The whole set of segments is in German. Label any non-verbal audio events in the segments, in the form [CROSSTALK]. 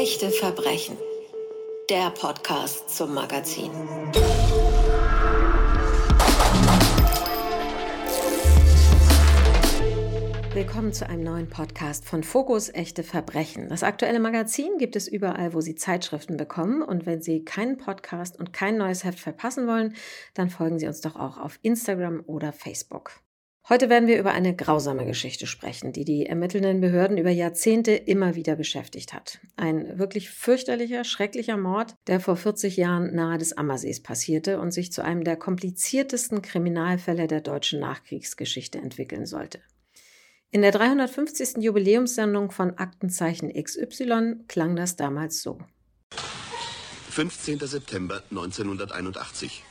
Echte Verbrechen. Der Podcast zum Magazin. Willkommen zu einem neuen Podcast von Fokus Echte Verbrechen. Das aktuelle Magazin gibt es überall, wo Sie Zeitschriften bekommen. Und wenn Sie keinen Podcast und kein neues Heft verpassen wollen, dann folgen Sie uns doch auch auf Instagram oder Facebook. Heute werden wir über eine grausame Geschichte sprechen, die die ermittelnden Behörden über Jahrzehnte immer wieder beschäftigt hat. Ein wirklich fürchterlicher, schrecklicher Mord, der vor 40 Jahren nahe des Ammersees passierte und sich zu einem der kompliziertesten Kriminalfälle der deutschen Nachkriegsgeschichte entwickeln sollte. In der 350. Jubiläumssendung von Aktenzeichen XY klang das damals so. 15. September 1981.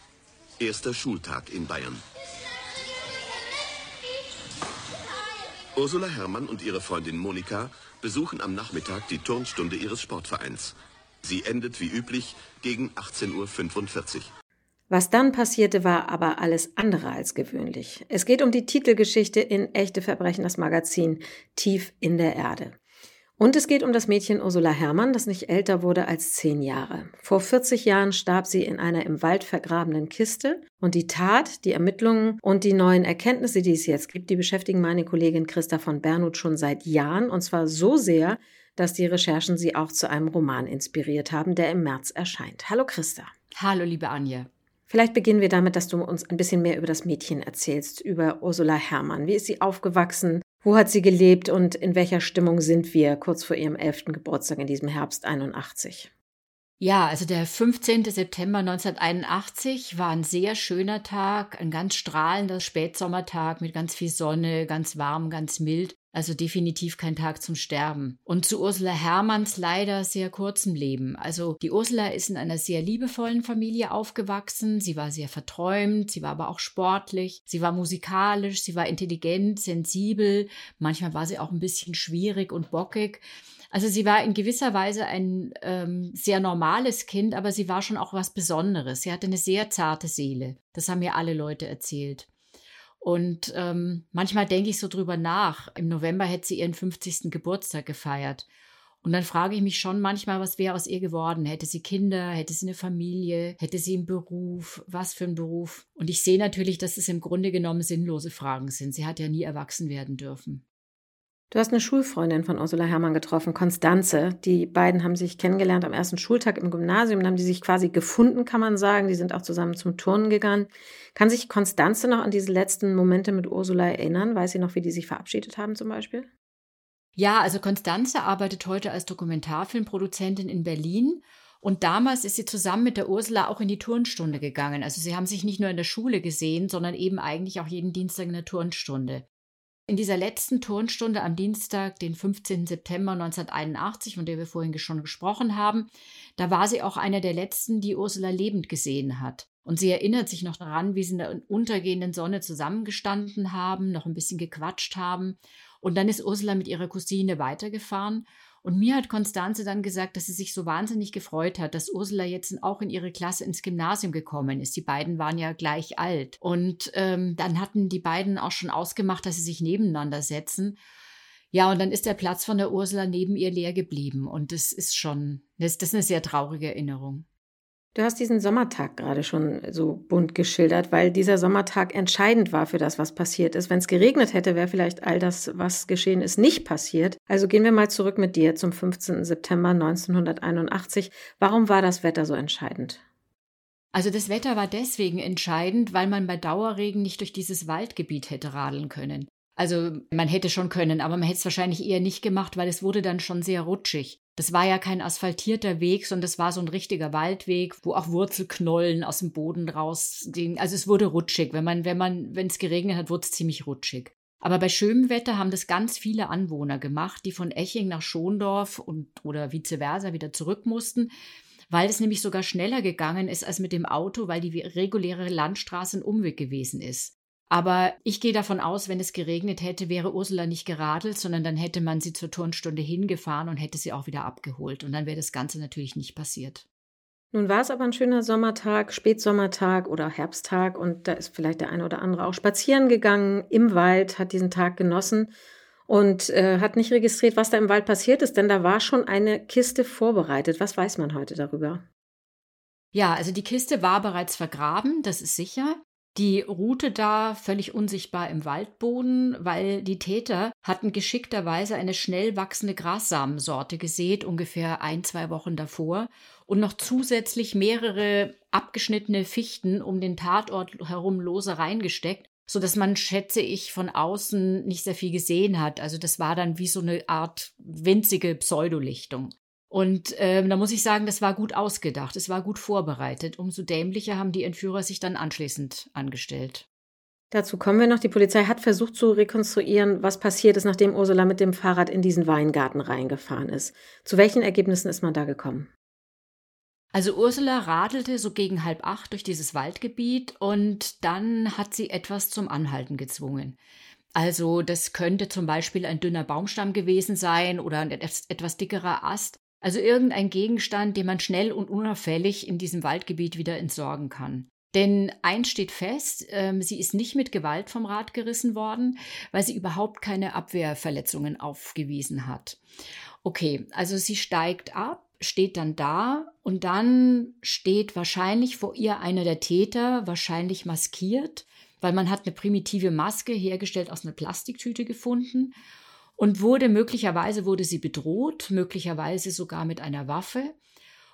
Erster Schultag in Bayern. Ursula Herrmann und ihre Freundin Monika besuchen am Nachmittag die Turnstunde ihres Sportvereins. Sie endet wie üblich gegen 18.45 Uhr. Was dann passierte, war aber alles andere als gewöhnlich. Es geht um die Titelgeschichte in Echte Verbrechen, das Magazin Tief in der Erde. Und es geht um das Mädchen Ursula Herrmann, das nicht älter wurde als zehn Jahre. Vor 40 Jahren starb sie in einer im Wald vergrabenen Kiste. Und die Tat, die Ermittlungen und die neuen Erkenntnisse, die es jetzt gibt, die beschäftigen meine Kollegin Christa von Bernhut schon seit Jahren. Und zwar so sehr, dass die Recherchen sie auch zu einem Roman inspiriert haben, der im März erscheint. Hallo Christa. Hallo liebe Anja. Vielleicht beginnen wir damit, dass du uns ein bisschen mehr über das Mädchen erzählst, über Ursula Herrmann. Wie ist sie aufgewachsen? Wo hat sie gelebt und in welcher Stimmung sind wir kurz vor ihrem elften Geburtstag in diesem Herbst 81? Ja, also der 15. September 1981 war ein sehr schöner Tag, ein ganz strahlender Spätsommertag mit ganz viel Sonne, ganz warm, ganz mild. Also definitiv kein Tag zum Sterben. Und zu Ursula Herrmanns leider sehr kurzem Leben. Also die Ursula ist in einer sehr liebevollen Familie aufgewachsen. Sie war sehr verträumt, sie war aber auch sportlich, sie war musikalisch, sie war intelligent, sensibel. Manchmal war sie auch ein bisschen schwierig und bockig. Also sie war in gewisser Weise ein ähm, sehr normales Kind, aber sie war schon auch was Besonderes. Sie hatte eine sehr zarte Seele. Das haben mir alle Leute erzählt. Und ähm, manchmal denke ich so drüber nach. Im November hätte sie ihren 50. Geburtstag gefeiert. Und dann frage ich mich schon manchmal, was wäre aus ihr geworden? Hätte sie Kinder? Hätte sie eine Familie? Hätte sie einen Beruf? Was für einen Beruf? Und ich sehe natürlich, dass es im Grunde genommen sinnlose Fragen sind. Sie hat ja nie erwachsen werden dürfen. Du hast eine Schulfreundin von Ursula Herrmann getroffen, Konstanze. Die beiden haben sich kennengelernt am ersten Schultag im Gymnasium. Dann haben die sich quasi gefunden, kann man sagen. Die sind auch zusammen zum Turnen gegangen. Kann sich Konstanze noch an diese letzten Momente mit Ursula erinnern? Weiß sie noch, wie die sich verabschiedet haben zum Beispiel? Ja, also Konstanze arbeitet heute als Dokumentarfilmproduzentin in Berlin. Und damals ist sie zusammen mit der Ursula auch in die Turnstunde gegangen. Also sie haben sich nicht nur in der Schule gesehen, sondern eben eigentlich auch jeden Dienstag in der Turnstunde. In dieser letzten Turnstunde am Dienstag, den 15. September 1981, von der wir vorhin schon gesprochen haben, da war sie auch einer der letzten, die Ursula lebend gesehen hat. Und sie erinnert sich noch daran, wie sie in der untergehenden Sonne zusammengestanden haben, noch ein bisschen gequatscht haben. Und dann ist Ursula mit ihrer Cousine weitergefahren und mir hat Konstanze dann gesagt, dass sie sich so wahnsinnig gefreut hat, dass Ursula jetzt auch in ihre Klasse ins Gymnasium gekommen ist. Die beiden waren ja gleich alt. Und ähm, dann hatten die beiden auch schon ausgemacht, dass sie sich nebeneinander setzen. Ja, und dann ist der Platz von der Ursula neben ihr leer geblieben. Und das ist schon, das, das ist eine sehr traurige Erinnerung. Du hast diesen Sommertag gerade schon so bunt geschildert, weil dieser Sommertag entscheidend war für das, was passiert ist. Wenn es geregnet hätte, wäre vielleicht all das, was geschehen ist, nicht passiert. Also gehen wir mal zurück mit dir zum 15. September 1981. Warum war das Wetter so entscheidend? Also das Wetter war deswegen entscheidend, weil man bei Dauerregen nicht durch dieses Waldgebiet hätte radeln können. Also man hätte schon können, aber man hätte es wahrscheinlich eher nicht gemacht, weil es wurde dann schon sehr rutschig. Das war ja kein asphaltierter Weg, sondern das war so ein richtiger Waldweg, wo auch Wurzelknollen aus dem Boden raus. Also es wurde rutschig. Wenn man, wenn man, wenn es geregnet hat, wurde es ziemlich rutschig. Aber bei schönem Wetter haben das ganz viele Anwohner gemacht, die von Eching nach Schondorf und oder vice versa wieder zurück mussten, weil es nämlich sogar schneller gegangen ist als mit dem Auto, weil die reguläre Landstraße ein Umweg gewesen ist. Aber ich gehe davon aus, wenn es geregnet hätte, wäre Ursula nicht geradelt, sondern dann hätte man sie zur Turnstunde hingefahren und hätte sie auch wieder abgeholt. Und dann wäre das Ganze natürlich nicht passiert. Nun war es aber ein schöner Sommertag, Spätsommertag oder Herbsttag und da ist vielleicht der eine oder andere auch spazieren gegangen im Wald, hat diesen Tag genossen. und äh, hat nicht registriert, was da im Wald passiert ist, denn da war schon eine Kiste vorbereitet. Was weiß man heute darüber? Ja, also die Kiste war bereits vergraben, das ist sicher. Die ruhte da völlig unsichtbar im Waldboden, weil die Täter hatten geschickterweise eine schnell wachsende Grassamensorte gesät, ungefähr ein, zwei Wochen davor, und noch zusätzlich mehrere abgeschnittene Fichten um den Tatort herum lose reingesteckt, so dass man, schätze ich, von außen nicht sehr viel gesehen hat. Also das war dann wie so eine Art winzige Pseudolichtung. Und ähm, da muss ich sagen, das war gut ausgedacht, es war gut vorbereitet. Umso dämlicher haben die Entführer sich dann anschließend angestellt. Dazu kommen wir noch. Die Polizei hat versucht zu rekonstruieren, was passiert ist, nachdem Ursula mit dem Fahrrad in diesen Weingarten reingefahren ist. Zu welchen Ergebnissen ist man da gekommen? Also Ursula radelte so gegen halb acht durch dieses Waldgebiet und dann hat sie etwas zum Anhalten gezwungen. Also das könnte zum Beispiel ein dünner Baumstamm gewesen sein oder ein etwas dickerer Ast. Also irgendein Gegenstand, den man schnell und unauffällig in diesem Waldgebiet wieder entsorgen kann. Denn eins steht fest, ähm, sie ist nicht mit Gewalt vom Rad gerissen worden, weil sie überhaupt keine Abwehrverletzungen aufgewiesen hat. Okay, also sie steigt ab, steht dann da und dann steht wahrscheinlich vor ihr einer der Täter, wahrscheinlich maskiert, weil man hat eine primitive Maske hergestellt aus einer Plastiktüte gefunden und wurde möglicherweise wurde sie bedroht, möglicherweise sogar mit einer Waffe.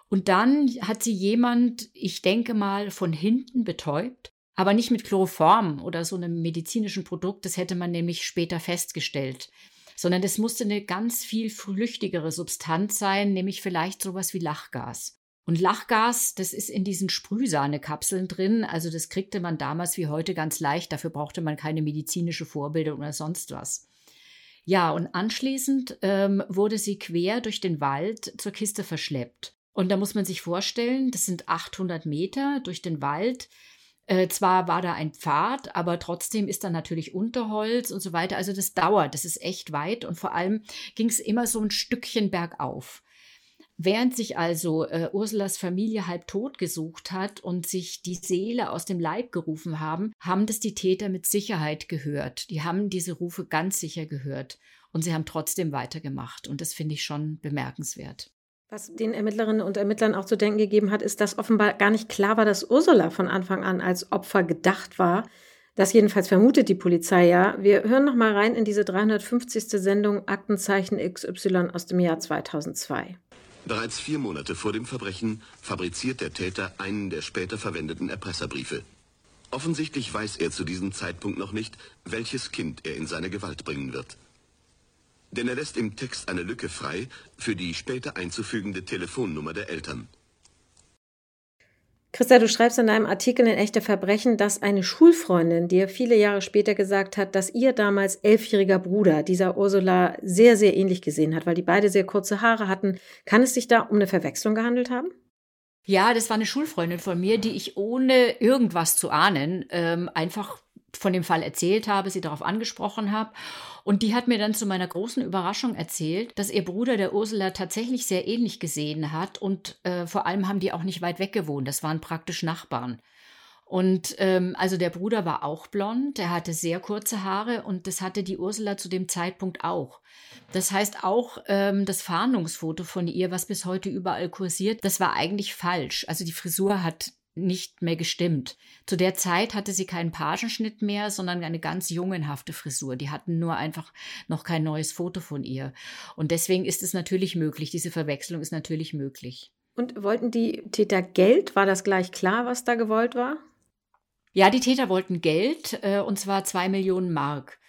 Und dann hat sie jemand, ich denke mal, von hinten betäubt, aber nicht mit Chloroform oder so einem medizinischen Produkt, das hätte man nämlich später festgestellt, sondern das musste eine ganz viel flüchtigere Substanz sein, nämlich vielleicht sowas wie Lachgas. Und Lachgas, das ist in diesen Sprühsahnekapseln drin. Also das kriegte man damals wie heute ganz leicht. Dafür brauchte man keine medizinische Vorbildung oder sonst was. Ja, und anschließend ähm, wurde sie quer durch den Wald zur Kiste verschleppt. Und da muss man sich vorstellen, das sind 800 Meter durch den Wald. Äh, zwar war da ein Pfad, aber trotzdem ist da natürlich Unterholz und so weiter. Also das dauert, das ist echt weit und vor allem ging es immer so ein Stückchen bergauf. Während sich also äh, Ursulas Familie halb tot gesucht hat und sich die Seele aus dem Leib gerufen haben, haben das die Täter mit Sicherheit gehört. Die haben diese Rufe ganz sicher gehört und sie haben trotzdem weitergemacht und das finde ich schon bemerkenswert. Was den Ermittlerinnen und Ermittlern auch zu denken gegeben hat, ist, dass offenbar gar nicht klar war, dass Ursula von Anfang an als Opfer gedacht war. Das jedenfalls vermutet die Polizei ja. Wir hören noch mal rein in diese 350. Sendung Aktenzeichen XY aus dem Jahr 2002. Bereits vier Monate vor dem Verbrechen fabriziert der Täter einen der später verwendeten Erpresserbriefe. Offensichtlich weiß er zu diesem Zeitpunkt noch nicht, welches Kind er in seine Gewalt bringen wird. Denn er lässt im Text eine Lücke frei für die später einzufügende Telefonnummer der Eltern. Christa, du schreibst in deinem Artikel in Echte Verbrechen, dass eine Schulfreundin dir viele Jahre später gesagt hat, dass ihr damals elfjähriger Bruder dieser Ursula sehr, sehr ähnlich gesehen hat, weil die beide sehr kurze Haare hatten. Kann es sich da um eine Verwechslung gehandelt haben? Ja, das war eine Schulfreundin von mir, die ich ohne irgendwas zu ahnen ähm, einfach von dem Fall erzählt habe, sie darauf angesprochen habe. Und die hat mir dann zu meiner großen Überraschung erzählt, dass ihr Bruder der Ursula tatsächlich sehr ähnlich gesehen hat und äh, vor allem haben die auch nicht weit weg gewohnt. Das waren praktisch Nachbarn. Und ähm, also der Bruder war auch blond, er hatte sehr kurze Haare und das hatte die Ursula zu dem Zeitpunkt auch. Das heißt auch ähm, das Fahndungsfoto von ihr, was bis heute überall kursiert, das war eigentlich falsch. Also die Frisur hat nicht mehr gestimmt. Zu der Zeit hatte sie keinen Pagenschnitt mehr, sondern eine ganz jungenhafte Frisur. Die hatten nur einfach noch kein neues Foto von ihr. Und deswegen ist es natürlich möglich, diese Verwechslung ist natürlich möglich. Und wollten die Täter Geld? War das gleich klar, was da gewollt war? Ja, die Täter wollten Geld, äh, und zwar zwei Millionen Mark.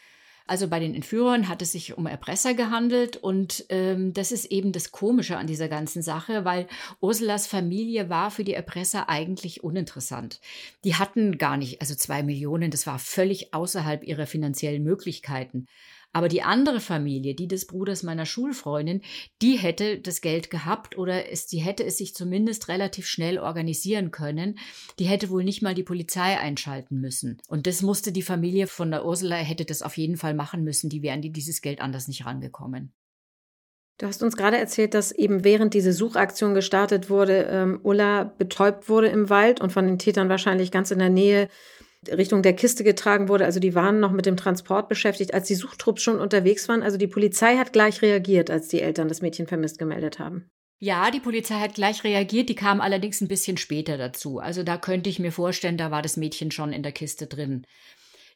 Also bei den Entführern hat es sich um Erpresser gehandelt und ähm, das ist eben das Komische an dieser ganzen Sache, weil Ursulas Familie war für die Erpresser eigentlich uninteressant. Die hatten gar nicht, also zwei Millionen, das war völlig außerhalb ihrer finanziellen Möglichkeiten. Aber die andere Familie, die des Bruders meiner Schulfreundin, die hätte das Geld gehabt oder es, die hätte es sich zumindest relativ schnell organisieren können. Die hätte wohl nicht mal die Polizei einschalten müssen. Und das musste die Familie von der Ursula, hätte das auf jeden Fall machen müssen. Die wären die dieses Geld anders nicht rangekommen. Du hast uns gerade erzählt, dass eben während diese Suchaktion gestartet wurde, ähm, Ulla betäubt wurde im Wald und von den Tätern wahrscheinlich ganz in der Nähe Richtung der Kiste getragen wurde. Also die waren noch mit dem Transport beschäftigt, als die Suchtrupps schon unterwegs waren. Also die Polizei hat gleich reagiert, als die Eltern das Mädchen vermisst gemeldet haben. Ja, die Polizei hat gleich reagiert, die kam allerdings ein bisschen später dazu. Also da könnte ich mir vorstellen, da war das Mädchen schon in der Kiste drin.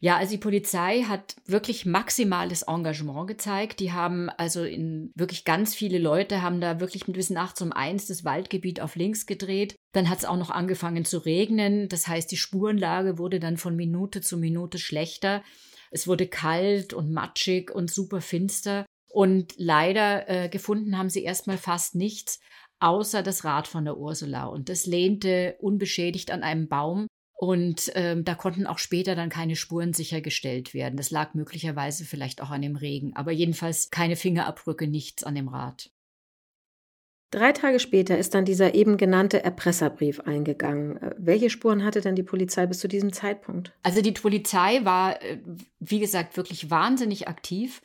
Ja, also die Polizei hat wirklich maximales Engagement gezeigt. Die haben also in wirklich ganz viele Leute haben da wirklich bis nachts um eins das Waldgebiet auf links gedreht. Dann hat es auch noch angefangen zu regnen. Das heißt, die Spurenlage wurde dann von Minute zu Minute schlechter. Es wurde kalt und matschig und super finster. Und leider äh, gefunden haben sie erstmal fast nichts, außer das Rad von der Ursula. Und das lehnte unbeschädigt an einem Baum. Und ähm, da konnten auch später dann keine Spuren sichergestellt werden. Das lag möglicherweise vielleicht auch an dem Regen, aber jedenfalls keine Fingerabdrücke, nichts an dem Rad. Drei Tage später ist dann dieser eben genannte Erpresserbrief eingegangen. Äh, welche Spuren hatte denn die Polizei bis zu diesem Zeitpunkt? Also die Polizei war, äh, wie gesagt, wirklich wahnsinnig aktiv,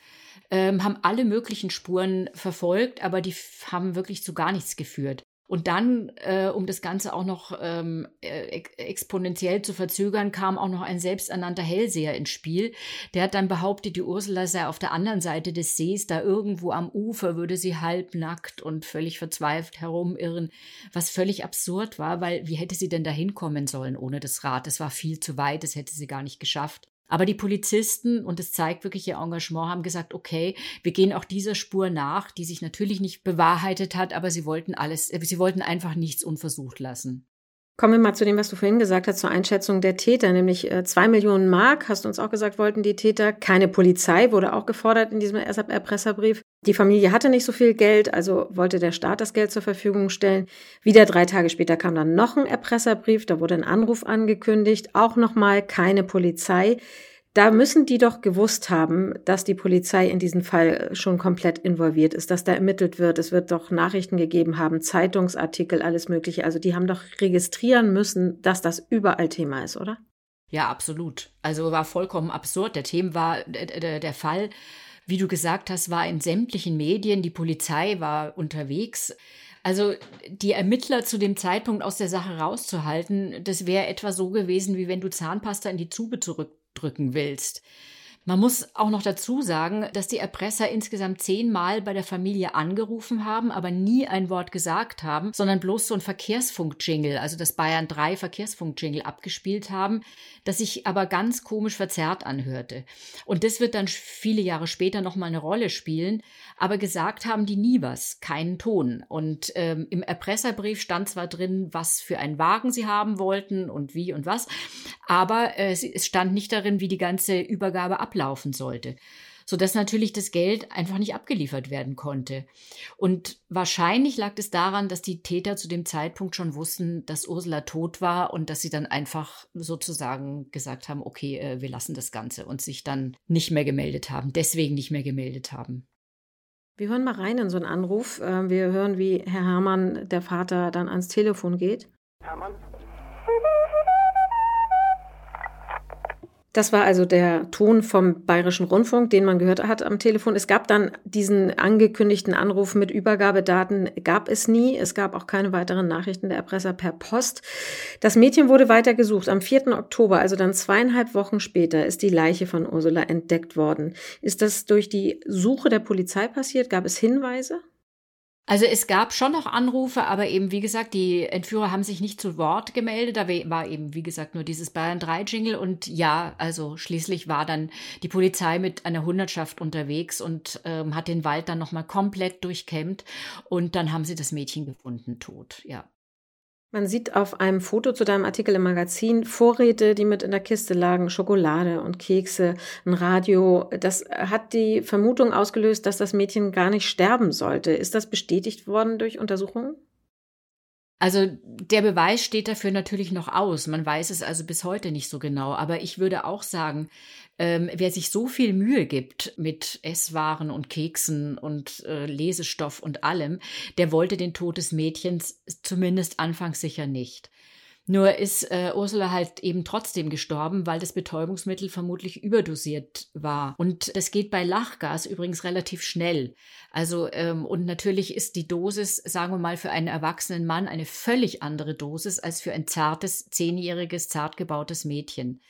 ähm, haben alle möglichen Spuren verfolgt, aber die haben wirklich zu gar nichts geführt. Und dann, äh, um das Ganze auch noch ähm, äh, exponentiell zu verzögern, kam auch noch ein selbsternannter Hellseher ins Spiel. Der hat dann behauptet, die Ursula sei auf der anderen Seite des Sees, da irgendwo am Ufer würde sie halbnackt und völlig verzweifelt herumirren, was völlig absurd war, weil wie hätte sie denn da hinkommen sollen ohne das Rad? Das war viel zu weit, das hätte sie gar nicht geschafft. Aber die Polizisten, und es zeigt wirklich ihr Engagement, haben gesagt, okay, wir gehen auch dieser Spur nach, die sich natürlich nicht bewahrheitet hat, aber sie wollten alles, äh, sie wollten einfach nichts unversucht lassen. Kommen wir mal zu dem, was du vorhin gesagt hast, zur Einschätzung der Täter, nämlich äh, zwei Millionen Mark, hast du uns auch gesagt, wollten die Täter. Keine Polizei wurde auch gefordert in diesem Erpresserbrief. Die Familie hatte nicht so viel Geld, also wollte der Staat das Geld zur Verfügung stellen. Wieder drei Tage später kam dann noch ein Erpresserbrief, da wurde ein Anruf angekündigt, auch nochmal keine Polizei. Da müssen die doch gewusst haben, dass die Polizei in diesem Fall schon komplett involviert ist, dass da ermittelt wird. Es wird doch Nachrichten gegeben haben, Zeitungsartikel, alles Mögliche. Also die haben doch registrieren müssen, dass das überall Thema ist, oder? Ja, absolut. Also war vollkommen absurd. Der Thema war der, der Fall, wie du gesagt hast, war in sämtlichen Medien. Die Polizei war unterwegs. Also die Ermittler zu dem Zeitpunkt aus der Sache rauszuhalten, das wäre etwa so gewesen, wie wenn du Zahnpasta in die Zube zurück drücken willst. Man muss auch noch dazu sagen, dass die Erpresser insgesamt zehnmal bei der Familie angerufen haben, aber nie ein Wort gesagt haben, sondern bloß so ein Verkehrsfunk-Jingle, also das Bayern 3 Verkehrsfunk-Jingle abgespielt haben, das sich aber ganz komisch verzerrt anhörte. Und das wird dann viele Jahre später nochmal eine Rolle spielen, aber gesagt haben die nie was, keinen Ton. Und ähm, im Erpresserbrief stand zwar drin, was für einen Wagen sie haben wollten und wie und was, aber äh, es stand nicht darin, wie die ganze Übergabe ablaufen sollte sodass natürlich das Geld einfach nicht abgeliefert werden konnte. Und wahrscheinlich lag es daran, dass die Täter zu dem Zeitpunkt schon wussten, dass Ursula tot war und dass sie dann einfach sozusagen gesagt haben, okay, äh, wir lassen das Ganze und sich dann nicht mehr gemeldet haben, deswegen nicht mehr gemeldet haben. Wir hören mal rein in so einen Anruf. Äh, wir hören, wie Herr Hermann, der Vater, dann ans Telefon geht. Hermann? Das war also der Ton vom Bayerischen Rundfunk, den man gehört hat am Telefon. Es gab dann diesen angekündigten Anruf mit Übergabedaten, gab es nie. Es gab auch keine weiteren Nachrichten der Erpresser per Post. Das Mädchen wurde weiter gesucht. Am 4. Oktober, also dann zweieinhalb Wochen später, ist die Leiche von Ursula entdeckt worden. Ist das durch die Suche der Polizei passiert? Gab es Hinweise? Also es gab schon noch Anrufe, aber eben, wie gesagt, die Entführer haben sich nicht zu Wort gemeldet. Da war eben, wie gesagt, nur dieses Bayern 3 Jingle. Und ja, also schließlich war dann die Polizei mit einer Hundertschaft unterwegs und ähm, hat den Wald dann nochmal komplett durchkämmt. Und dann haben sie das Mädchen gefunden, tot, ja. Man sieht auf einem Foto zu deinem Artikel im Magazin Vorräte, die mit in der Kiste lagen, Schokolade und Kekse, ein Radio. Das hat die Vermutung ausgelöst, dass das Mädchen gar nicht sterben sollte. Ist das bestätigt worden durch Untersuchungen? Also der Beweis steht dafür natürlich noch aus. Man weiß es also bis heute nicht so genau. Aber ich würde auch sagen, ähm, wer sich so viel Mühe gibt mit Esswaren und Keksen und äh, Lesestoff und allem, der wollte den Tod des Mädchens zumindest anfangs sicher nicht. Nur ist äh, Ursula halt eben trotzdem gestorben, weil das Betäubungsmittel vermutlich überdosiert war. Und das geht bei Lachgas übrigens relativ schnell. Also, ähm, und natürlich ist die Dosis, sagen wir mal, für einen erwachsenen Mann eine völlig andere Dosis als für ein zartes, zehnjähriges, zart gebautes Mädchen.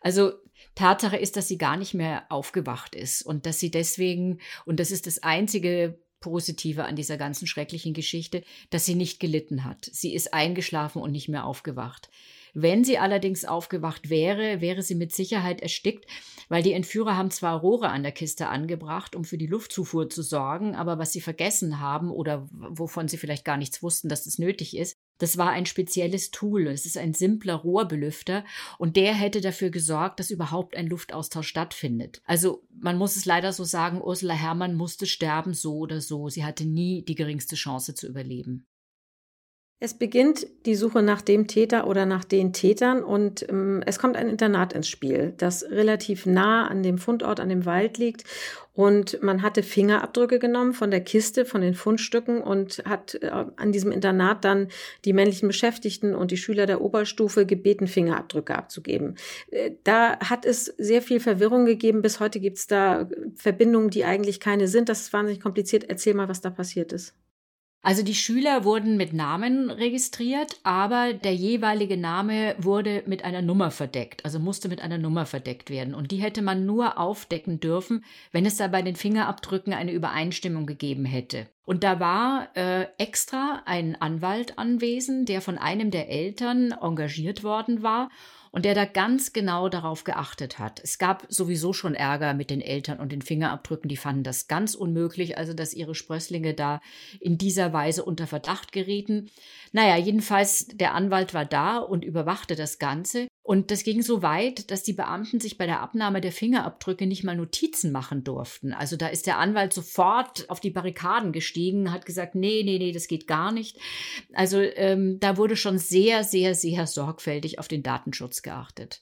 Also Tatsache ist, dass sie gar nicht mehr aufgewacht ist und dass sie deswegen, und das ist das einzige Positive an dieser ganzen schrecklichen Geschichte, dass sie nicht gelitten hat. Sie ist eingeschlafen und nicht mehr aufgewacht. Wenn sie allerdings aufgewacht wäre, wäre sie mit Sicherheit erstickt, weil die Entführer haben zwar Rohre an der Kiste angebracht, um für die Luftzufuhr zu sorgen, aber was sie vergessen haben oder wovon sie vielleicht gar nichts wussten, dass das nötig ist, das war ein spezielles Tool. Es ist ein simpler Rohrbelüfter und der hätte dafür gesorgt, dass überhaupt ein Luftaustausch stattfindet. Also man muss es leider so sagen, Ursula Herrmann musste sterben, so oder so. Sie hatte nie die geringste Chance zu überleben. Es beginnt die Suche nach dem Täter oder nach den Tätern und ähm, es kommt ein Internat ins Spiel, das relativ nah an dem Fundort, an dem Wald liegt. Und man hatte Fingerabdrücke genommen von der Kiste, von den Fundstücken und hat äh, an diesem Internat dann die männlichen Beschäftigten und die Schüler der Oberstufe gebeten, Fingerabdrücke abzugeben. Äh, da hat es sehr viel Verwirrung gegeben. Bis heute gibt es da Verbindungen, die eigentlich keine sind. Das ist wahnsinnig kompliziert. Erzähl mal, was da passiert ist. Also die Schüler wurden mit Namen registriert, aber der jeweilige Name wurde mit einer Nummer verdeckt, also musste mit einer Nummer verdeckt werden. Und die hätte man nur aufdecken dürfen, wenn es da bei den Fingerabdrücken eine Übereinstimmung gegeben hätte. Und da war äh, extra ein Anwalt anwesend, der von einem der Eltern engagiert worden war und der da ganz genau darauf geachtet hat. Es gab sowieso schon Ärger mit den Eltern und den Fingerabdrücken, die fanden das ganz unmöglich, also dass ihre Sprösslinge da in dieser Weise unter Verdacht gerieten. Naja, jedenfalls, der Anwalt war da und überwachte das Ganze. Und das ging so weit, dass die Beamten sich bei der Abnahme der Fingerabdrücke nicht mal Notizen machen durften. Also da ist der Anwalt sofort auf die Barrikaden gestiegen, hat gesagt, nee, nee, nee, das geht gar nicht. Also ähm, da wurde schon sehr, sehr, sehr sorgfältig auf den Datenschutz geachtet.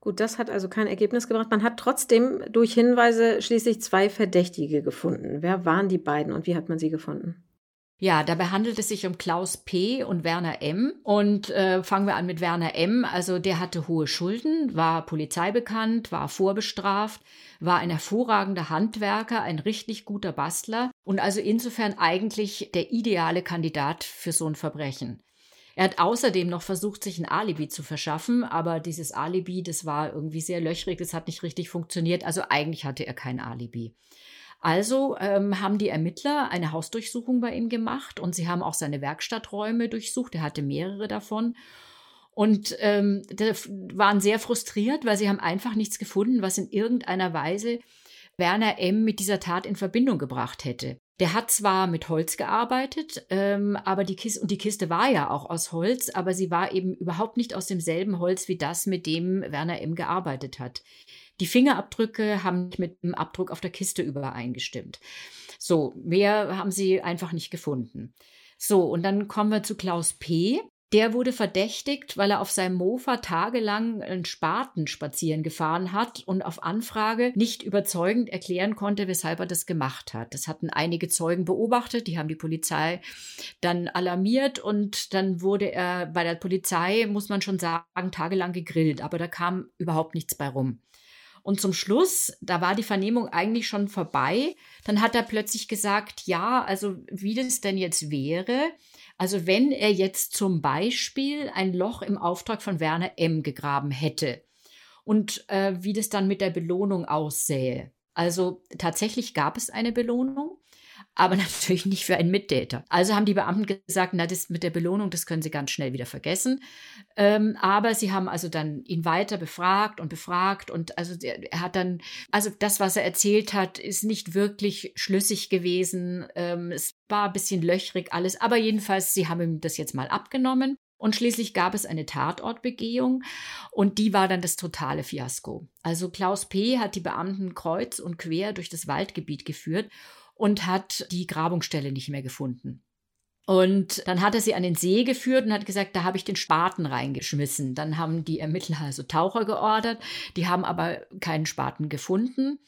Gut, das hat also kein Ergebnis gebracht. Man hat trotzdem durch Hinweise schließlich zwei Verdächtige gefunden. Wer waren die beiden und wie hat man sie gefunden? Ja, dabei handelt es sich um Klaus P. und Werner M. Und äh, fangen wir an mit Werner M. Also der hatte hohe Schulden, war polizeibekannt, war vorbestraft, war ein hervorragender Handwerker, ein richtig guter Bastler und also insofern eigentlich der ideale Kandidat für so ein Verbrechen. Er hat außerdem noch versucht, sich ein Alibi zu verschaffen, aber dieses Alibi, das war irgendwie sehr löchrig, das hat nicht richtig funktioniert, also eigentlich hatte er kein Alibi. Also ähm, haben die Ermittler eine Hausdurchsuchung bei ihm gemacht und sie haben auch seine Werkstatträume durchsucht. Er hatte mehrere davon. Und ähm, waren sehr frustriert, weil sie haben einfach nichts gefunden, was in irgendeiner Weise Werner M. mit dieser Tat in Verbindung gebracht hätte. Der hat zwar mit Holz gearbeitet, ähm, aber die Kiste, und die Kiste war ja auch aus Holz, aber sie war eben überhaupt nicht aus demselben Holz wie das, mit dem Werner M. gearbeitet hat. Die Fingerabdrücke haben nicht mit dem Abdruck auf der Kiste übereingestimmt. So, mehr haben sie einfach nicht gefunden. So, und dann kommen wir zu Klaus P. Der wurde verdächtigt, weil er auf seinem Mofa tagelang einen Spaten spazieren gefahren hat und auf Anfrage nicht überzeugend erklären konnte, weshalb er das gemacht hat. Das hatten einige Zeugen beobachtet, die haben die Polizei dann alarmiert und dann wurde er bei der Polizei, muss man schon sagen, tagelang gegrillt, aber da kam überhaupt nichts bei rum. Und zum Schluss, da war die Vernehmung eigentlich schon vorbei, dann hat er plötzlich gesagt, ja, also wie das denn jetzt wäre, also wenn er jetzt zum Beispiel ein Loch im Auftrag von Werner M gegraben hätte und äh, wie das dann mit der Belohnung aussähe. Also tatsächlich gab es eine Belohnung aber [LAUGHS] natürlich nicht für einen Mittäter. Also haben die Beamten gesagt, na, das mit der Belohnung, das können sie ganz schnell wieder vergessen. Ähm, aber sie haben also dann ihn weiter befragt und befragt und also er hat dann, also das, was er erzählt hat, ist nicht wirklich schlüssig gewesen. Ähm, es war ein bisschen löchrig alles, aber jedenfalls, sie haben ihm das jetzt mal abgenommen. Und schließlich gab es eine Tatortbegehung und die war dann das totale Fiasko. Also Klaus P. hat die Beamten kreuz und quer durch das Waldgebiet geführt und hat die Grabungsstelle nicht mehr gefunden. Und dann hat er sie an den See geführt und hat gesagt, da habe ich den Spaten reingeschmissen. Dann haben die Ermittler also Taucher geordert, die haben aber keinen Spaten gefunden.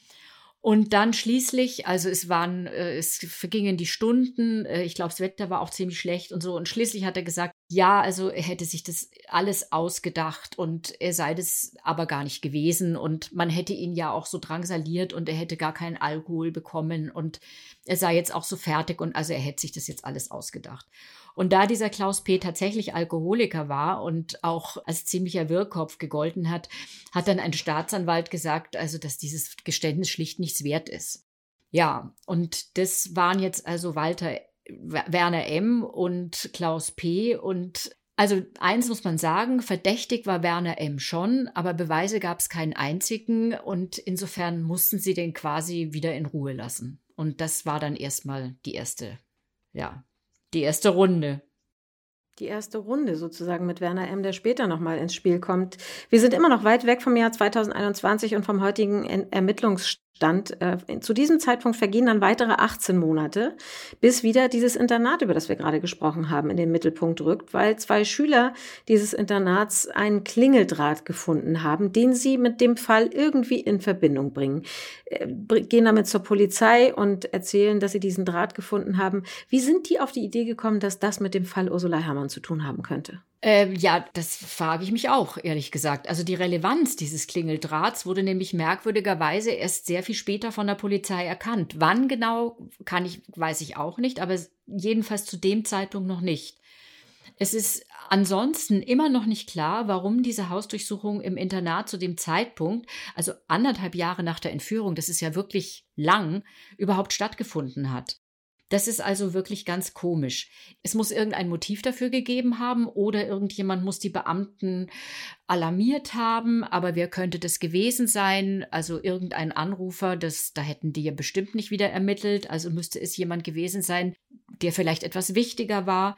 Und dann schließlich, also es waren, äh, es vergingen die Stunden, äh, ich glaube, das Wetter war auch ziemlich schlecht und so. Und schließlich hat er gesagt, ja, also er hätte sich das alles ausgedacht und er sei das aber gar nicht gewesen und man hätte ihn ja auch so drangsaliert und er hätte gar keinen Alkohol bekommen und er sei jetzt auch so fertig und also er hätte sich das jetzt alles ausgedacht. Und da dieser Klaus P. tatsächlich Alkoholiker war und auch als ziemlicher Wirrkopf gegolten hat, hat dann ein Staatsanwalt gesagt, also dass dieses Geständnis schlicht nichts wert ist. Ja, und das waren jetzt also Walter Werner M. und Klaus P. Und also eins muss man sagen, verdächtig war Werner M. schon, aber Beweise gab es keinen einzigen und insofern mussten sie den quasi wieder in Ruhe lassen. Und das war dann erstmal die erste, ja, die erste Runde die erste Runde sozusagen mit Werner M., der später nochmal ins Spiel kommt. Wir sind immer noch weit weg vom Jahr 2021 und vom heutigen Ermittlungsstand. Stand. Äh, zu diesem Zeitpunkt vergehen dann weitere 18 Monate, bis wieder dieses Internat, über das wir gerade gesprochen haben, in den Mittelpunkt rückt, weil zwei Schüler dieses Internats einen Klingeldraht gefunden haben, den sie mit dem Fall irgendwie in Verbindung bringen. Äh, gehen damit zur Polizei und erzählen, dass sie diesen Draht gefunden haben. Wie sind die auf die Idee gekommen, dass das mit dem Fall Ursula Herrmann zu tun haben könnte? Äh, ja, das frage ich mich auch, ehrlich gesagt. Also die Relevanz dieses Klingeldrahts wurde nämlich merkwürdigerweise erst sehr viel später von der Polizei erkannt. Wann genau, kann ich, weiß ich auch nicht, aber jedenfalls zu dem Zeitpunkt noch nicht. Es ist ansonsten immer noch nicht klar, warum diese Hausdurchsuchung im Internat zu dem Zeitpunkt, also anderthalb Jahre nach der Entführung, das ist ja wirklich lang, überhaupt stattgefunden hat. Das ist also wirklich ganz komisch. Es muss irgendein Motiv dafür gegeben haben oder irgendjemand muss die Beamten alarmiert haben, aber wer könnte das gewesen sein? Also irgendein Anrufer, das, da hätten die ja bestimmt nicht wieder ermittelt, also müsste es jemand gewesen sein, der vielleicht etwas wichtiger war.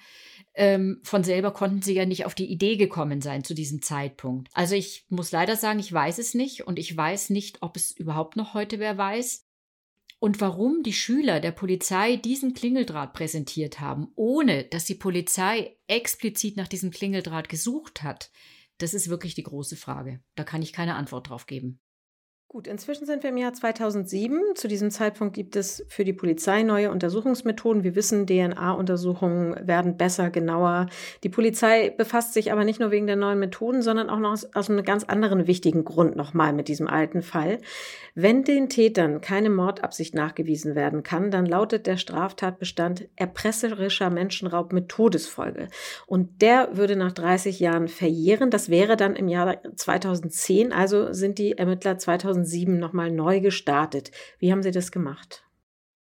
Ähm, von selber konnten sie ja nicht auf die Idee gekommen sein zu diesem Zeitpunkt. Also ich muss leider sagen, ich weiß es nicht und ich weiß nicht, ob es überhaupt noch heute wer weiß und warum die Schüler der Polizei diesen Klingeldraht präsentiert haben, ohne dass die Polizei explizit nach diesem Klingeldraht gesucht hat, das ist wirklich die große Frage. Da kann ich keine Antwort drauf geben. Gut, inzwischen sind wir im Jahr 2007. Zu diesem Zeitpunkt gibt es für die Polizei neue Untersuchungsmethoden. Wir wissen, DNA-Untersuchungen werden besser, genauer. Die Polizei befasst sich aber nicht nur wegen der neuen Methoden, sondern auch noch aus, aus einem ganz anderen wichtigen Grund nochmal mit diesem alten Fall. Wenn den Tätern keine Mordabsicht nachgewiesen werden kann, dann lautet der Straftatbestand erpresserischer Menschenraub mit Todesfolge. Und der würde nach 30 Jahren verjähren. Das wäre dann im Jahr 2010. Also sind die Ermittler 2010 2007 nochmal neu gestartet. Wie haben Sie das gemacht?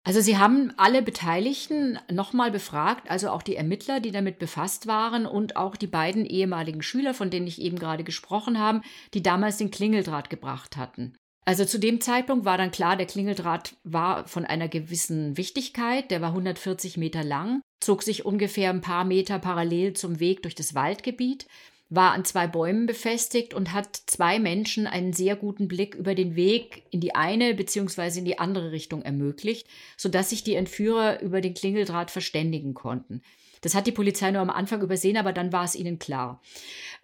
Also Sie haben alle Beteiligten nochmal befragt, also auch die Ermittler, die damit befasst waren und auch die beiden ehemaligen Schüler, von denen ich eben gerade gesprochen habe, die damals den Klingeldraht gebracht hatten. Also zu dem Zeitpunkt war dann klar, der Klingeldraht war von einer gewissen Wichtigkeit, der war 140 Meter lang, zog sich ungefähr ein paar Meter parallel zum Weg durch das Waldgebiet war an zwei Bäumen befestigt und hat zwei Menschen einen sehr guten Blick über den Weg in die eine bzw. in die andere Richtung ermöglicht, sodass sich die Entführer über den Klingeldraht verständigen konnten. Das hat die Polizei nur am Anfang übersehen, aber dann war es ihnen klar.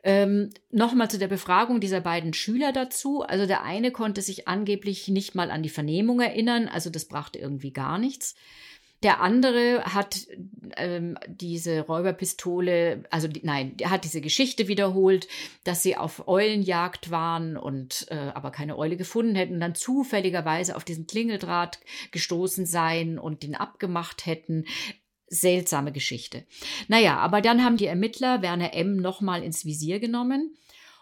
Ähm, Nochmal zu der Befragung dieser beiden Schüler dazu. Also der eine konnte sich angeblich nicht mal an die Vernehmung erinnern, also das brachte irgendwie gar nichts. Der andere hat ähm, diese Räuberpistole, also die, nein, der hat diese Geschichte wiederholt, dass sie auf Eulenjagd waren und äh, aber keine Eule gefunden hätten, dann zufälligerweise auf diesen Klingeldraht gestoßen seien und den abgemacht hätten seltsame Geschichte. Naja, aber dann haben die Ermittler Werner M. nochmal ins Visier genommen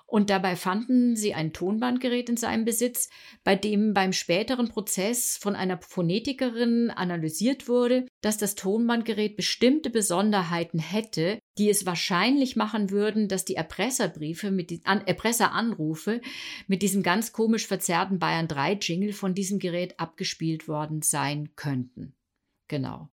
und dabei fanden sie ein Tonbandgerät in seinem Besitz, bei dem beim späteren Prozess von einer Phonetikerin analysiert wurde, dass das Tonbandgerät bestimmte Besonderheiten hätte, die es wahrscheinlich machen würden, dass die Erpresserbriefe mit die, an, Erpresseranrufe mit diesem ganz komisch verzerrten Bayern 3 Jingle von diesem Gerät abgespielt worden sein könnten. Genau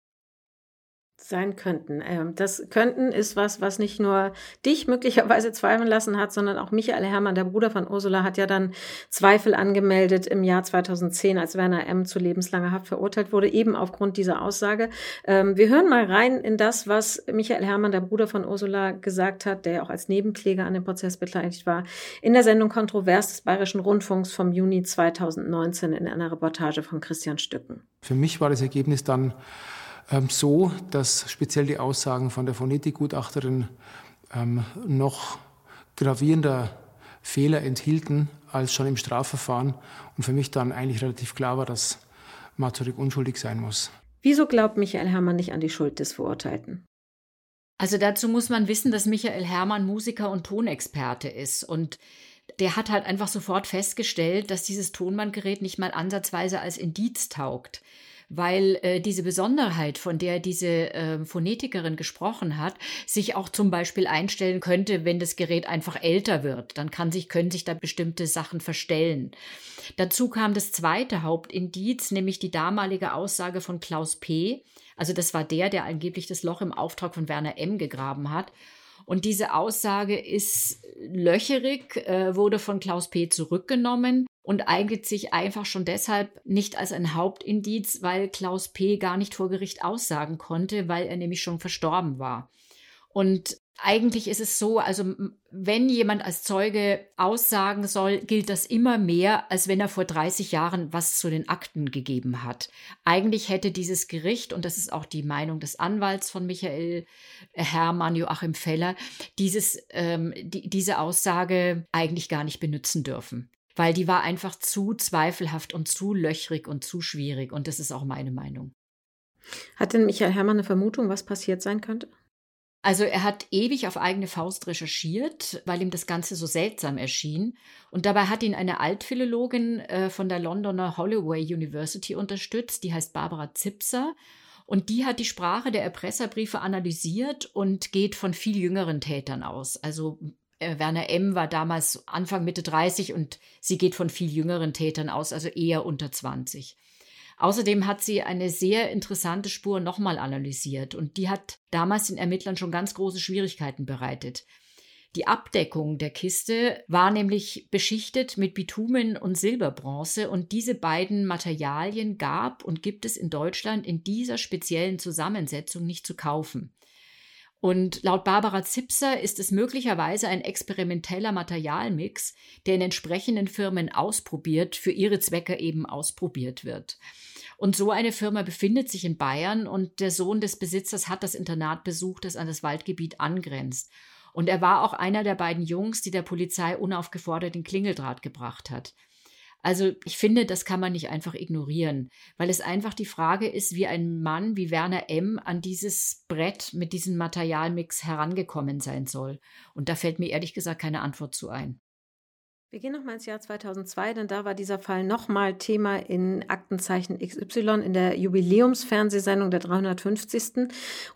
sein könnten. Ähm, das könnten ist was, was nicht nur dich möglicherweise zweifeln lassen hat, sondern auch Michael Herrmann, der Bruder von Ursula, hat ja dann Zweifel angemeldet im Jahr 2010, als Werner M. zu lebenslanger Haft verurteilt wurde, eben aufgrund dieser Aussage. Ähm, wir hören mal rein in das, was Michael Herrmann, der Bruder von Ursula, gesagt hat, der auch als Nebenkläger an dem Prozess beteiligt war, in der Sendung Kontrovers des Bayerischen Rundfunks vom Juni 2019 in einer Reportage von Christian Stücken. Für mich war das Ergebnis dann so, dass speziell die Aussagen von der Phonetikgutachterin ähm, noch gravierender Fehler enthielten als schon im Strafverfahren und für mich dann eigentlich relativ klar war, dass Mazurik unschuldig sein muss. Wieso glaubt Michael Herrmann nicht an die Schuld des Verurteilten? Also dazu muss man wissen, dass Michael Herrmann Musiker und Tonexperte ist und der hat halt einfach sofort festgestellt, dass dieses Tonbandgerät nicht mal ansatzweise als Indiz taugt weil äh, diese Besonderheit, von der diese äh, Phonetikerin gesprochen hat, sich auch zum Beispiel einstellen könnte, wenn das Gerät einfach älter wird. Dann kann sich, können sich da bestimmte Sachen verstellen. Dazu kam das zweite Hauptindiz, nämlich die damalige Aussage von Klaus P. Also das war der, der angeblich das Loch im Auftrag von Werner M. gegraben hat. Und diese Aussage ist löcherig, äh, wurde von Klaus P. zurückgenommen und eignet sich einfach schon deshalb nicht als ein Hauptindiz, weil Klaus P. gar nicht vor Gericht aussagen konnte, weil er nämlich schon verstorben war. Und eigentlich ist es so, also wenn jemand als Zeuge aussagen soll, gilt das immer mehr, als wenn er vor 30 Jahren was zu den Akten gegeben hat. Eigentlich hätte dieses Gericht, und das ist auch die Meinung des Anwalts von Michael Hermann Joachim Feller, dieses, ähm, die, diese Aussage eigentlich gar nicht benutzen dürfen. Weil die war einfach zu zweifelhaft und zu löchrig und zu schwierig. Und das ist auch meine Meinung. Hat denn Michael Hermann eine Vermutung, was passiert sein könnte? Also er hat ewig auf eigene Faust recherchiert, weil ihm das Ganze so seltsam erschien. Und dabei hat ihn eine Altphilologin äh, von der Londoner Holloway University unterstützt, die heißt Barbara Zipser. Und die hat die Sprache der Erpresserbriefe analysiert und geht von viel jüngeren Tätern aus. Also Werner M. war damals Anfang Mitte 30 und sie geht von viel jüngeren Tätern aus, also eher unter 20. Außerdem hat sie eine sehr interessante Spur nochmal analysiert und die hat damals den Ermittlern schon ganz große Schwierigkeiten bereitet. Die Abdeckung der Kiste war nämlich beschichtet mit Bitumen und Silberbronze und diese beiden Materialien gab und gibt es in Deutschland in dieser speziellen Zusammensetzung nicht zu kaufen. Und laut Barbara Zipser ist es möglicherweise ein experimenteller Materialmix, der in entsprechenden Firmen ausprobiert, für ihre Zwecke eben ausprobiert wird. Und so eine Firma befindet sich in Bayern und der Sohn des Besitzers hat das Internat besucht, das an das Waldgebiet angrenzt. Und er war auch einer der beiden Jungs, die der Polizei unaufgefordert den Klingeldraht gebracht hat. Also ich finde, das kann man nicht einfach ignorieren, weil es einfach die Frage ist, wie ein Mann wie Werner M. an dieses Brett mit diesem Materialmix herangekommen sein soll. Und da fällt mir ehrlich gesagt keine Antwort zu ein. Wir gehen nochmal ins Jahr 2002, denn da war dieser Fall nochmal Thema in Aktenzeichen XY in der Jubiläumsfernsehsendung der 350.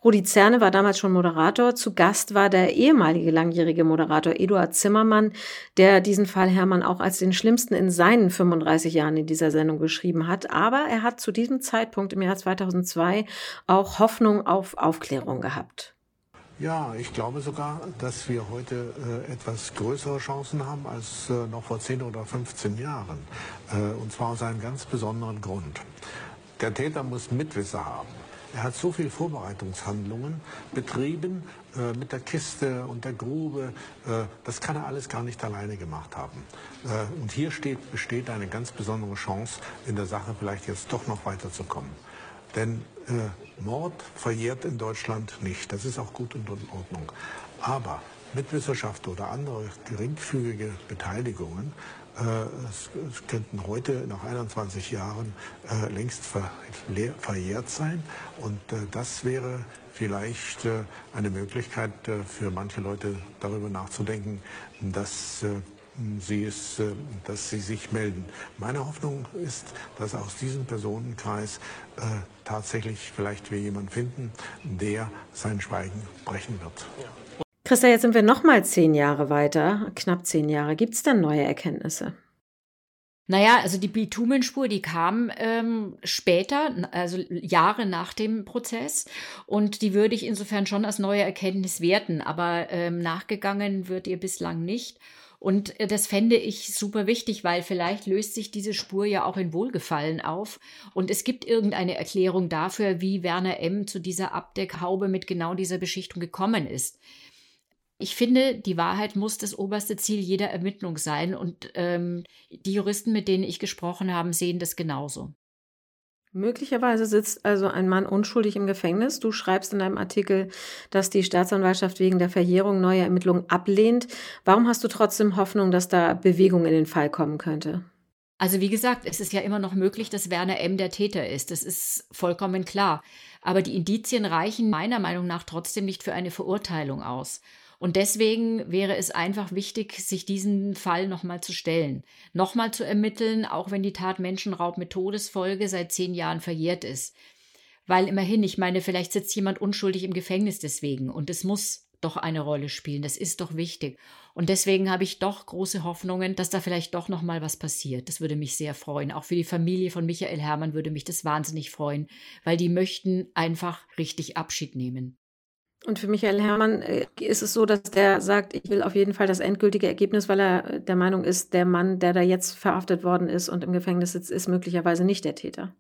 Rudi Zerne war damals schon Moderator. Zu Gast war der ehemalige langjährige Moderator Eduard Zimmermann, der diesen Fall Hermann auch als den schlimmsten in seinen 35 Jahren in dieser Sendung beschrieben hat. Aber er hat zu diesem Zeitpunkt im Jahr 2002 auch Hoffnung auf Aufklärung gehabt. Ja, ich glaube sogar, dass wir heute äh, etwas größere Chancen haben als äh, noch vor 10 oder 15 Jahren. Äh, und zwar aus einem ganz besonderen Grund. Der Täter muss Mitwisser haben. Er hat so viele Vorbereitungshandlungen betrieben äh, mit der Kiste und der Grube. Äh, das kann er alles gar nicht alleine gemacht haben. Äh, und hier steht, besteht eine ganz besondere Chance, in der Sache vielleicht jetzt doch noch weiterzukommen. Denn äh, Mord verjährt in Deutschland nicht. Das ist auch gut und in Ordnung. Aber Mitwissenschaft oder andere geringfügige Beteiligungen äh, könnten heute nach 21 Jahren äh, längst ver, verjährt sein. Und äh, das wäre vielleicht äh, eine Möglichkeit äh, für manche Leute darüber nachzudenken, dass sie es, äh, dass sie sich melden. Meine Hoffnung ist, dass aus diesem Personenkreis äh, tatsächlich vielleicht wir jemanden finden, der sein Schweigen brechen wird. Christa, jetzt sind wir noch mal zehn Jahre weiter, knapp zehn Jahre. Gibt es denn neue Erkenntnisse? Naja, also die Bitumenspur, die kam ähm, später, also Jahre nach dem Prozess. Und die würde ich insofern schon als neue Erkenntnis werten. Aber ähm, nachgegangen wird ihr bislang nicht. Und äh, das fände ich super wichtig, weil vielleicht löst sich diese Spur ja auch in Wohlgefallen auf. Und es gibt irgendeine Erklärung dafür, wie Werner M. zu dieser Abdeckhaube mit genau dieser Beschichtung gekommen ist. Ich finde, die Wahrheit muss das oberste Ziel jeder Ermittlung sein. Und ähm, die Juristen, mit denen ich gesprochen habe, sehen das genauso. Möglicherweise sitzt also ein Mann unschuldig im Gefängnis. Du schreibst in deinem Artikel, dass die Staatsanwaltschaft wegen der Verjährung neuer Ermittlungen ablehnt. Warum hast du trotzdem Hoffnung, dass da Bewegung in den Fall kommen könnte? Also wie gesagt, es ist ja immer noch möglich, dass Werner M. der Täter ist. Das ist vollkommen klar. Aber die Indizien reichen meiner Meinung nach trotzdem nicht für eine Verurteilung aus. Und deswegen wäre es einfach wichtig, sich diesen Fall nochmal zu stellen, nochmal zu ermitteln, auch wenn die Tat Menschenraub mit Todesfolge seit zehn Jahren verjährt ist. Weil immerhin, ich meine, vielleicht sitzt jemand unschuldig im Gefängnis deswegen und es muss doch eine Rolle spielen. Das ist doch wichtig. Und deswegen habe ich doch große Hoffnungen, dass da vielleicht doch noch mal was passiert. Das würde mich sehr freuen. Auch für die Familie von Michael Hermann würde mich das wahnsinnig freuen, weil die möchten einfach richtig Abschied nehmen. Und für Michael Herrmann äh, ist es so, dass der sagt, ich will auf jeden Fall das endgültige Ergebnis, weil er der Meinung ist, der Mann, der da jetzt verhaftet worden ist und im Gefängnis sitzt, ist möglicherweise nicht der Täter.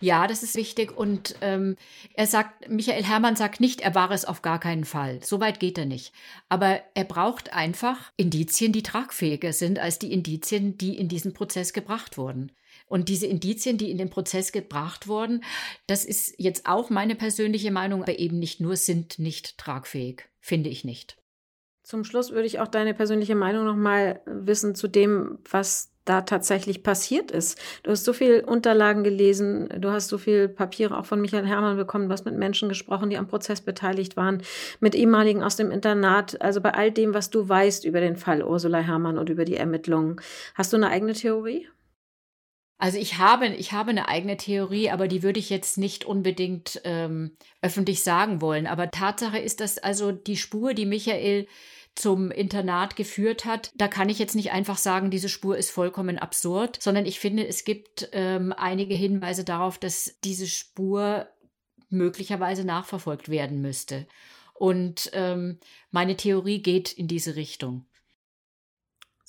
Ja, das ist wichtig. Und ähm, er sagt, Michael Herrmann sagt nicht, er war es auf gar keinen Fall. So weit geht er nicht. Aber er braucht einfach Indizien, die tragfähiger sind als die Indizien, die in diesen Prozess gebracht wurden. Und diese Indizien, die in den Prozess gebracht wurden, das ist jetzt auch meine persönliche Meinung, aber eben nicht nur sind nicht tragfähig, finde ich nicht. Zum Schluss würde ich auch deine persönliche Meinung noch mal wissen zu dem, was da tatsächlich passiert ist. Du hast so viel Unterlagen gelesen, du hast so viel Papiere auch von Michael Herrmann bekommen, du hast mit Menschen gesprochen, die am Prozess beteiligt waren, mit ehemaligen aus dem Internat. Also bei all dem, was du weißt über den Fall Ursula Herrmann und über die Ermittlungen, hast du eine eigene Theorie? Also ich habe, ich habe eine eigene Theorie, aber die würde ich jetzt nicht unbedingt ähm, öffentlich sagen wollen. Aber Tatsache ist, dass also die Spur, die Michael zum Internat geführt hat, da kann ich jetzt nicht einfach sagen, diese Spur ist vollkommen absurd, sondern ich finde, es gibt ähm, einige Hinweise darauf, dass diese Spur möglicherweise nachverfolgt werden müsste. Und ähm, meine Theorie geht in diese Richtung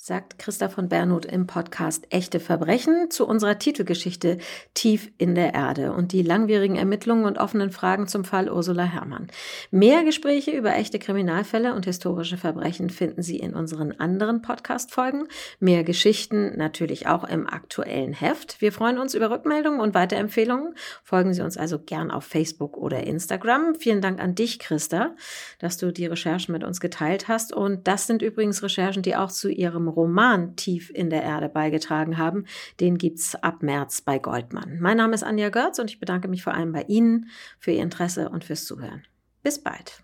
sagt Christa von Bernhut im Podcast Echte Verbrechen zu unserer Titelgeschichte Tief in der Erde und die langwierigen Ermittlungen und offenen Fragen zum Fall Ursula Herrmann. Mehr Gespräche über echte Kriminalfälle und historische Verbrechen finden Sie in unseren anderen Podcast-Folgen. Mehr Geschichten natürlich auch im aktuellen Heft. Wir freuen uns über Rückmeldungen und Weiterempfehlungen. Folgen Sie uns also gern auf Facebook oder Instagram. Vielen Dank an dich, Christa, dass du die Recherchen mit uns geteilt hast. Und das sind übrigens Recherchen, die auch zu Ihrem Roman Tief in der Erde beigetragen haben. Den gibt's ab März bei Goldmann. Mein Name ist Anja Görz und ich bedanke mich vor allem bei Ihnen für Ihr Interesse und fürs Zuhören. Bis bald.